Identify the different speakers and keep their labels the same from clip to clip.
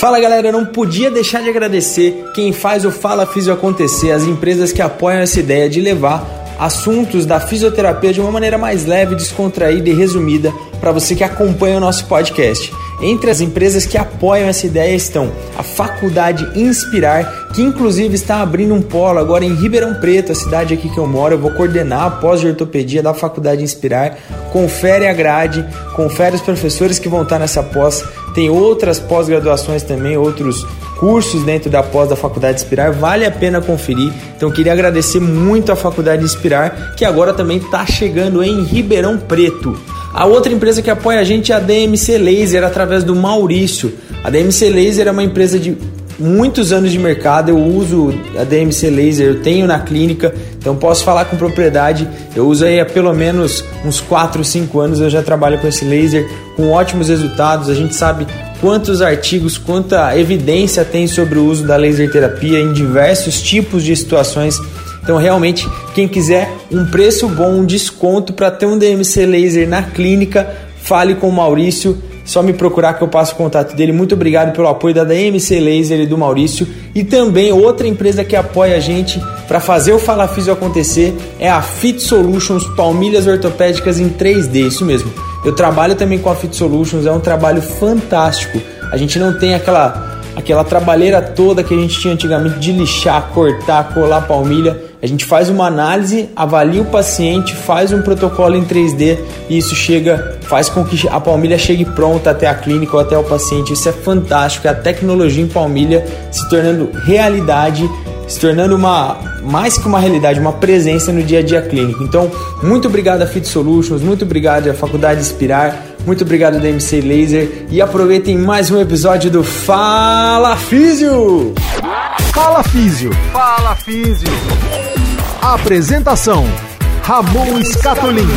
Speaker 1: Fala galera, eu não podia deixar de agradecer quem faz o Fala Físio acontecer, as empresas que apoiam essa ideia de levar assuntos da fisioterapia de uma maneira mais leve, descontraída e resumida para você que acompanha o nosso podcast. Entre as empresas que apoiam essa ideia estão a Faculdade Inspirar, que inclusive está abrindo um polo agora em Ribeirão Preto, a cidade aqui que eu moro. Eu vou coordenar a pós de ortopedia da Faculdade Inspirar. Confere a grade, confere os professores que vão estar nessa pós. Tem outras pós-graduações também, outros cursos dentro da pós da Faculdade Inspirar, vale a pena conferir. Então queria agradecer muito à Faculdade Inspirar, que agora também está chegando em Ribeirão Preto. A outra empresa que apoia a gente é a DMC Laser através do Maurício. A DMC Laser é uma empresa de muitos anos de mercado, eu uso a DMC Laser, eu tenho na clínica, então posso falar com propriedade. Eu uso aí há pelo menos uns 4, 5 anos, eu já trabalho com esse laser com ótimos resultados. A gente sabe quantos artigos, quanta evidência tem sobre o uso da laser terapia em diversos tipos de situações. Então, realmente, quem quiser um preço bom, um desconto para ter um DMC laser na clínica, fale com o Maurício. Só me procurar que eu passo o contato dele. Muito obrigado pelo apoio da DMC Laser e do Maurício. E também outra empresa que apoia a gente para fazer o Fala Físio acontecer é a Fit Solutions Palmilhas Ortopédicas em 3D. Isso mesmo. Eu trabalho também com a Fit Solutions, é um trabalho fantástico. A gente não tem aquela aquela trabalheira toda que a gente tinha antigamente de lixar, cortar, colar palmilha. A gente faz uma análise, avalia o paciente, faz um protocolo em 3D e isso chega, faz com que a palmilha chegue pronta até a clínica ou até o paciente. Isso é fantástico, é a tecnologia em palmilha se tornando realidade se tornando uma mais que uma realidade, uma presença no dia a dia clínico. Então, muito obrigado a Fit Solutions, muito obrigado à Faculdade Inspirar, muito obrigado da MC Laser e aproveitem mais um episódio do Fala Físio.
Speaker 2: Fala Físio. Fala Físio. Apresentação: Ramon Scatolini.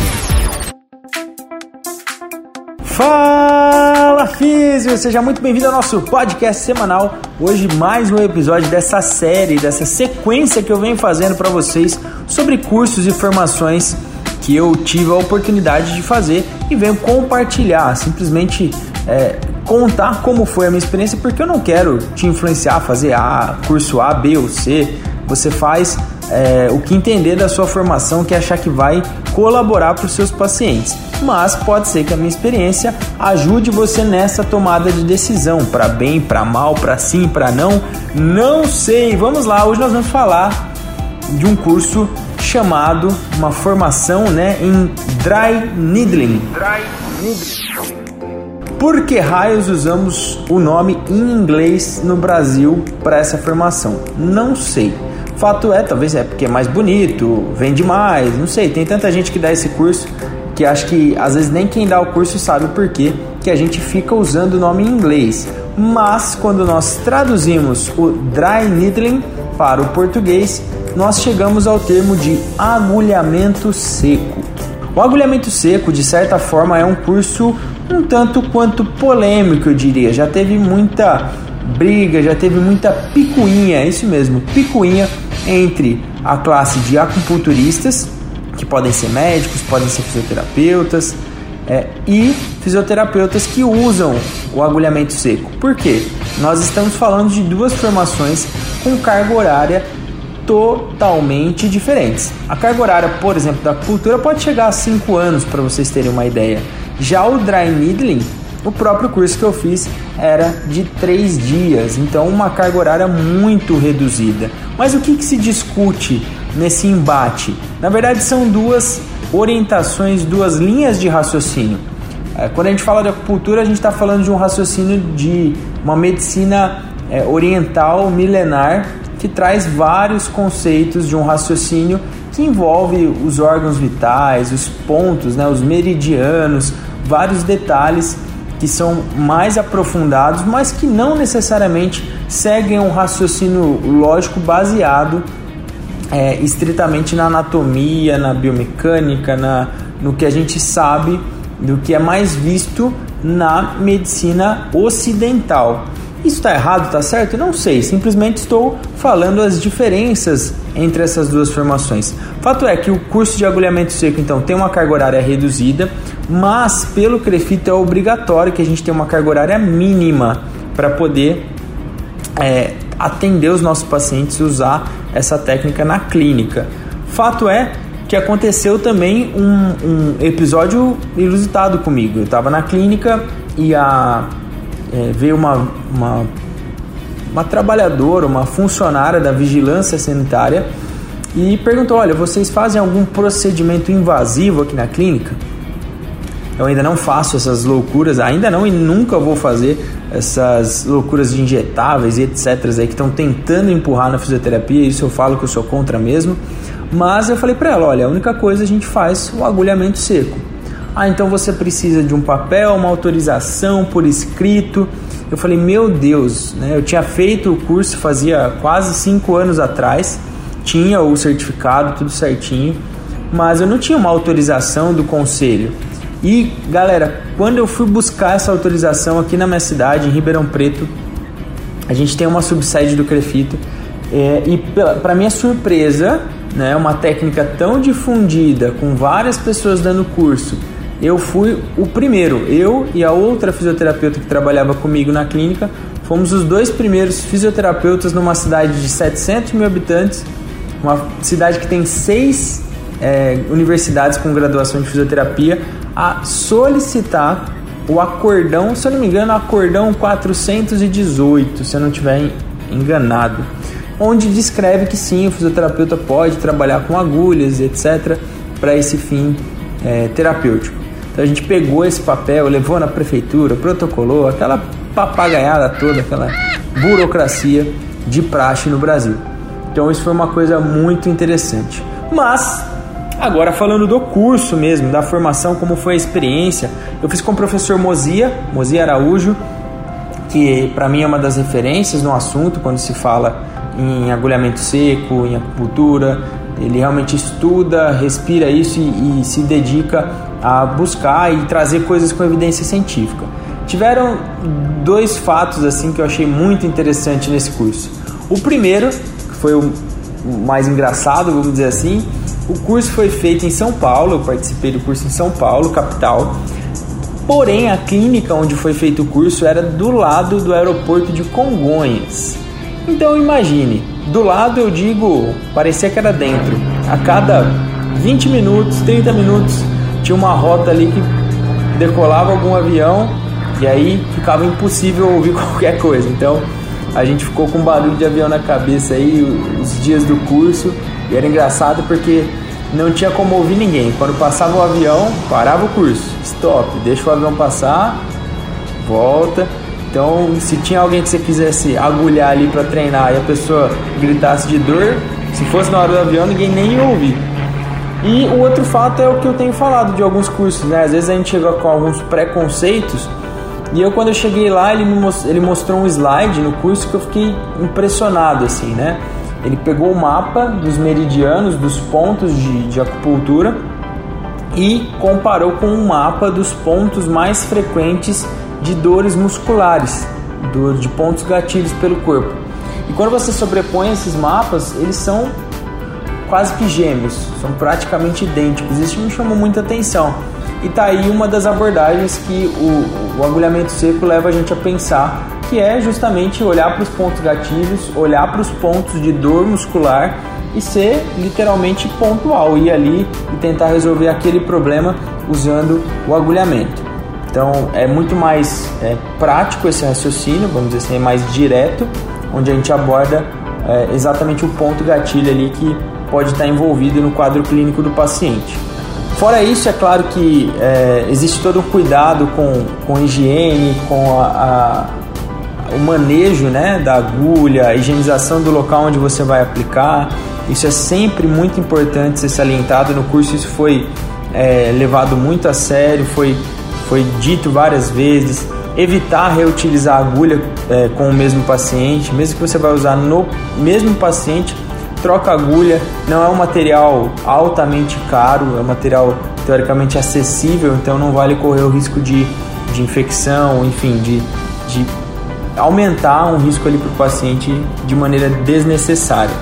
Speaker 1: Fala Físio, seja muito bem-vindo ao nosso podcast semanal. Hoje mais um episódio dessa série, dessa sequência que eu venho fazendo para vocês sobre cursos e formações que eu tive a oportunidade de fazer e venho compartilhar, simplesmente é, contar como foi a minha experiência, porque eu não quero te influenciar a fazer A, curso A, B ou C. Você faz é, o que entender da sua formação que achar que vai colaborar para os seus pacientes. Mas pode ser que a minha experiência ajude você nessa tomada de decisão, para bem, para mal, para sim, para não. Não sei. Vamos lá, hoje nós vamos falar de um curso chamado uma formação, né, em dry needling. Dry needling. Por que raios usamos o nome em inglês no Brasil para essa formação? Não sei. Fato é, talvez é porque é mais bonito, vende mais, não sei. Tem tanta gente que dá esse curso que acho que às vezes nem quem dá o curso sabe o porquê que a gente fica usando o nome em inglês. Mas quando nós traduzimos o dry needling para o português, nós chegamos ao termo de agulhamento seco. O agulhamento seco, de certa forma, é um curso um tanto quanto polêmico, eu diria. Já teve muita briga, já teve muita picuinha, é isso mesmo, picuinha entre a classe de acupunturistas, que podem ser médicos, podem ser fisioterapeutas, é, e fisioterapeutas que usam o agulhamento seco. Por quê? Nós estamos falando de duas formações com carga horária totalmente diferentes. A carga horária, por exemplo, da acupuntura pode chegar a 5 anos para vocês terem uma ideia. Já o dry needling o próprio curso que eu fiz era de três dias, então uma carga horária muito reduzida. Mas o que, que se discute nesse embate? Na verdade, são duas orientações, duas linhas de raciocínio. É, quando a gente fala de acupuntura, a gente está falando de um raciocínio de uma medicina é, oriental milenar que traz vários conceitos de um raciocínio que envolve os órgãos vitais, os pontos, né, os meridianos, vários detalhes que são mais aprofundados, mas que não necessariamente seguem um raciocínio lógico baseado é, estritamente na anatomia, na biomecânica, na, no que a gente sabe do que é mais visto na medicina ocidental. Isso está errado, está certo? Não sei, simplesmente estou falando as diferenças entre essas duas formações. Fato é que o curso de agulhamento seco então tem uma carga horária reduzida, mas pelo CREFIT é obrigatório que a gente tenha uma carga horária mínima para poder é, atender os nossos pacientes e usar essa técnica na clínica. Fato é que aconteceu também um, um episódio inusitado comigo. Eu estava na clínica e a, é, veio uma, uma, uma trabalhadora, uma funcionária da vigilância sanitária e perguntou: Olha, vocês fazem algum procedimento invasivo aqui na clínica? Eu ainda não faço essas loucuras, ainda não e nunca vou fazer essas loucuras de injetáveis e etc. aí que estão tentando empurrar na fisioterapia. Isso eu falo que eu sou contra mesmo. Mas eu falei para ela: olha, a única coisa a gente faz o agulhamento seco. Ah, então você precisa de um papel, uma autorização por escrito. Eu falei: meu Deus, né? Eu tinha feito o curso fazia quase cinco anos atrás, tinha o certificado, tudo certinho, mas eu não tinha uma autorização do conselho. E galera, quando eu fui buscar essa autorização aqui na minha cidade, em Ribeirão Preto, a gente tem uma subsede do Crefito. É, e para minha surpresa, né, uma técnica tão difundida, com várias pessoas dando curso, eu fui o primeiro. Eu e a outra fisioterapeuta que trabalhava comigo na clínica fomos os dois primeiros fisioterapeutas numa cidade de 700 mil habitantes, uma cidade que tem seis é, universidades com graduação de fisioterapia, a solicitar o acordão, se eu não me engano, acordão 418, se eu não estiver enganado, onde descreve que sim, o fisioterapeuta pode trabalhar com agulhas, etc, para esse fim é, terapêutico. Então a gente pegou esse papel, levou na prefeitura, protocolou, aquela papagaiada toda, aquela burocracia de praxe no Brasil. Então isso foi uma coisa muito interessante. Mas Agora falando do curso mesmo, da formação, como foi a experiência, eu fiz com o professor Mozia, Mozia Araújo, que para mim é uma das referências no assunto quando se fala em agulhamento seco, em acupuntura. Ele realmente estuda, respira isso e, e se dedica a buscar e trazer coisas com evidência científica. Tiveram dois fatos assim que eu achei muito interessante nesse curso. O primeiro, que foi o mais engraçado, vamos dizer assim, o curso foi feito em São Paulo, eu participei do curso em São Paulo, capital. Porém, a clínica onde foi feito o curso era do lado do aeroporto de Congonhas. Então imagine, do lado eu digo, parecia que era dentro. A cada 20 minutos, 30 minutos, tinha uma rota ali que decolava algum avião e aí ficava impossível ouvir qualquer coisa. Então a gente ficou com barulho de avião na cabeça aí os dias do curso e era engraçado porque não tinha como ouvir ninguém. Quando passava o avião, parava o curso. Stop, deixa o avião passar, volta. Então, se tinha alguém que você quisesse agulhar ali para treinar e a pessoa gritasse de dor, se fosse na hora do avião, ninguém nem ia ouvir. E o outro fato é o que eu tenho falado de alguns cursos, né? Às vezes a gente chega com alguns preconceitos e eu quando eu cheguei lá, ele, me ele mostrou um slide no curso que eu fiquei impressionado, assim, né? Ele pegou o mapa dos meridianos, dos pontos de, de acupuntura e comparou com um mapa dos pontos mais frequentes de dores musculares, dor de pontos gatilhos pelo corpo. E quando você sobrepõe esses mapas, eles são quase que gêmeos, são praticamente idênticos. Isso me chamou muita atenção. E tá aí uma das abordagens que o, o agulhamento seco leva a gente a pensar que é justamente olhar para os pontos gatilhos, olhar para os pontos de dor muscular e ser literalmente pontual, ir ali e tentar resolver aquele problema usando o agulhamento. Então é muito mais é, prático esse raciocínio, vamos dizer assim, é mais direto, onde a gente aborda é, exatamente o ponto gatilho ali que pode estar envolvido no quadro clínico do paciente. Fora isso, é claro que é, existe todo um cuidado com, com higiene, com a, a o manejo né, da agulha, a higienização do local onde você vai aplicar. Isso é sempre muito importante ser salientado. No curso isso foi é, levado muito a sério, foi, foi dito várias vezes. Evitar reutilizar a agulha é, com o mesmo paciente, mesmo que você vai usar no mesmo paciente, troca agulha. Não é um material altamente caro, é um material teoricamente acessível, então não vale correr o risco de, de infecção, enfim, de, de aumentar um risco ali para o paciente de maneira desnecessária.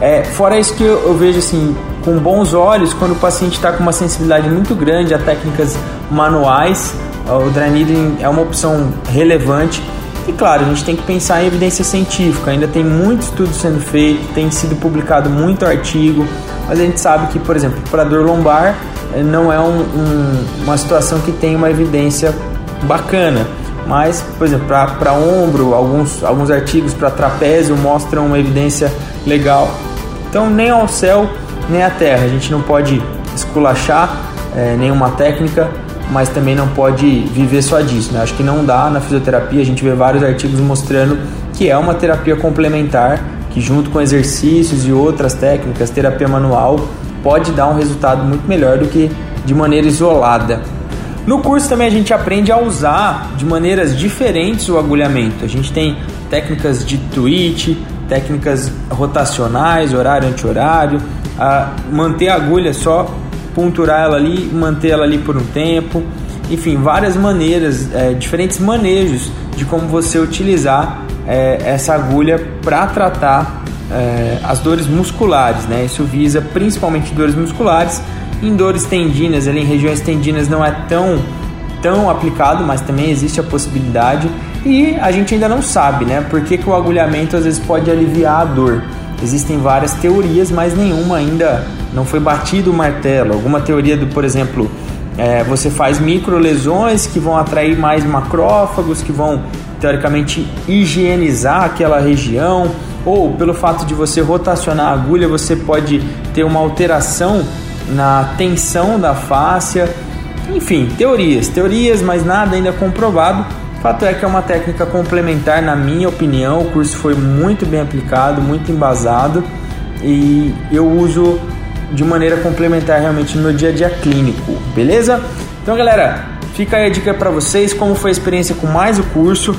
Speaker 1: É, fora isso que eu, eu vejo assim, com bons olhos, quando o paciente está com uma sensibilidade muito grande a técnicas manuais, o dry needling é uma opção relevante. E claro, a gente tem que pensar em evidência científica. Ainda tem muito estudo sendo feito, tem sido publicado muito artigo, mas a gente sabe que, por exemplo, para dor lombar eh, não é um, um, uma situação que tem uma evidência bacana. Mas, por exemplo, para ombro, alguns, alguns artigos para trapézio mostram uma evidência legal. Então, nem ao céu, nem à terra. A gente não pode esculachar é, nenhuma técnica, mas também não pode viver só disso. Né? Acho que não dá na fisioterapia. A gente vê vários artigos mostrando que é uma terapia complementar, que junto com exercícios e outras técnicas, terapia manual, pode dar um resultado muito melhor do que de maneira isolada. No curso também a gente aprende a usar de maneiras diferentes o agulhamento. A gente tem técnicas de twitch, técnicas rotacionais, horário anti-horário, a manter a agulha só, ponturar ela ali, manter ela ali por um tempo, enfim, várias maneiras, é, diferentes manejos de como você utilizar é, essa agulha para tratar é, as dores musculares, né? Isso visa principalmente dores musculares em dores tendinas, ali em regiões tendinas não é tão, tão aplicado, mas também existe a possibilidade. E a gente ainda não sabe, né? Por que, que o agulhamento às vezes pode aliviar a dor. Existem várias teorias, mas nenhuma ainda não foi batido o martelo. Alguma teoria do, por exemplo, é, você faz micro lesões que vão atrair mais macrófagos, que vão teoricamente higienizar aquela região, ou pelo fato de você rotacionar a agulha, você pode ter uma alteração na tensão da fáscia. Enfim, teorias, teorias, mas nada ainda comprovado. Fato é que é uma técnica complementar, na minha opinião. O curso foi muito bem aplicado, muito embasado e eu uso de maneira complementar realmente no meu dia a dia clínico, beleza? Então, galera, fica aí a dica para vocês como foi a experiência com mais o curso.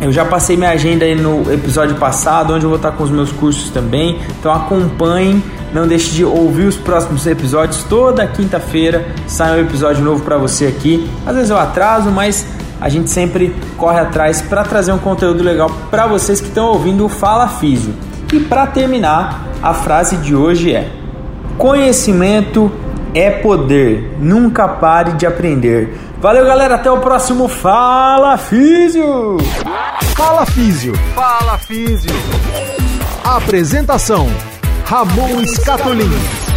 Speaker 1: Eu já passei minha agenda aí no episódio passado, onde eu vou estar com os meus cursos também. Então acompanhem, não deixe de ouvir os próximos episódios. Toda quinta-feira sai um episódio novo para você aqui. Às vezes eu atraso, mas a gente sempre corre atrás para trazer um conteúdo legal para vocês que estão ouvindo o Fala Físio. E para terminar, a frase de hoje é: Conhecimento é poder. Nunca pare de aprender. Valeu, galera. Até o próximo Fala Físio.
Speaker 2: Fala Físio. Fala Físio. Apresentação: Ramon Scatolin.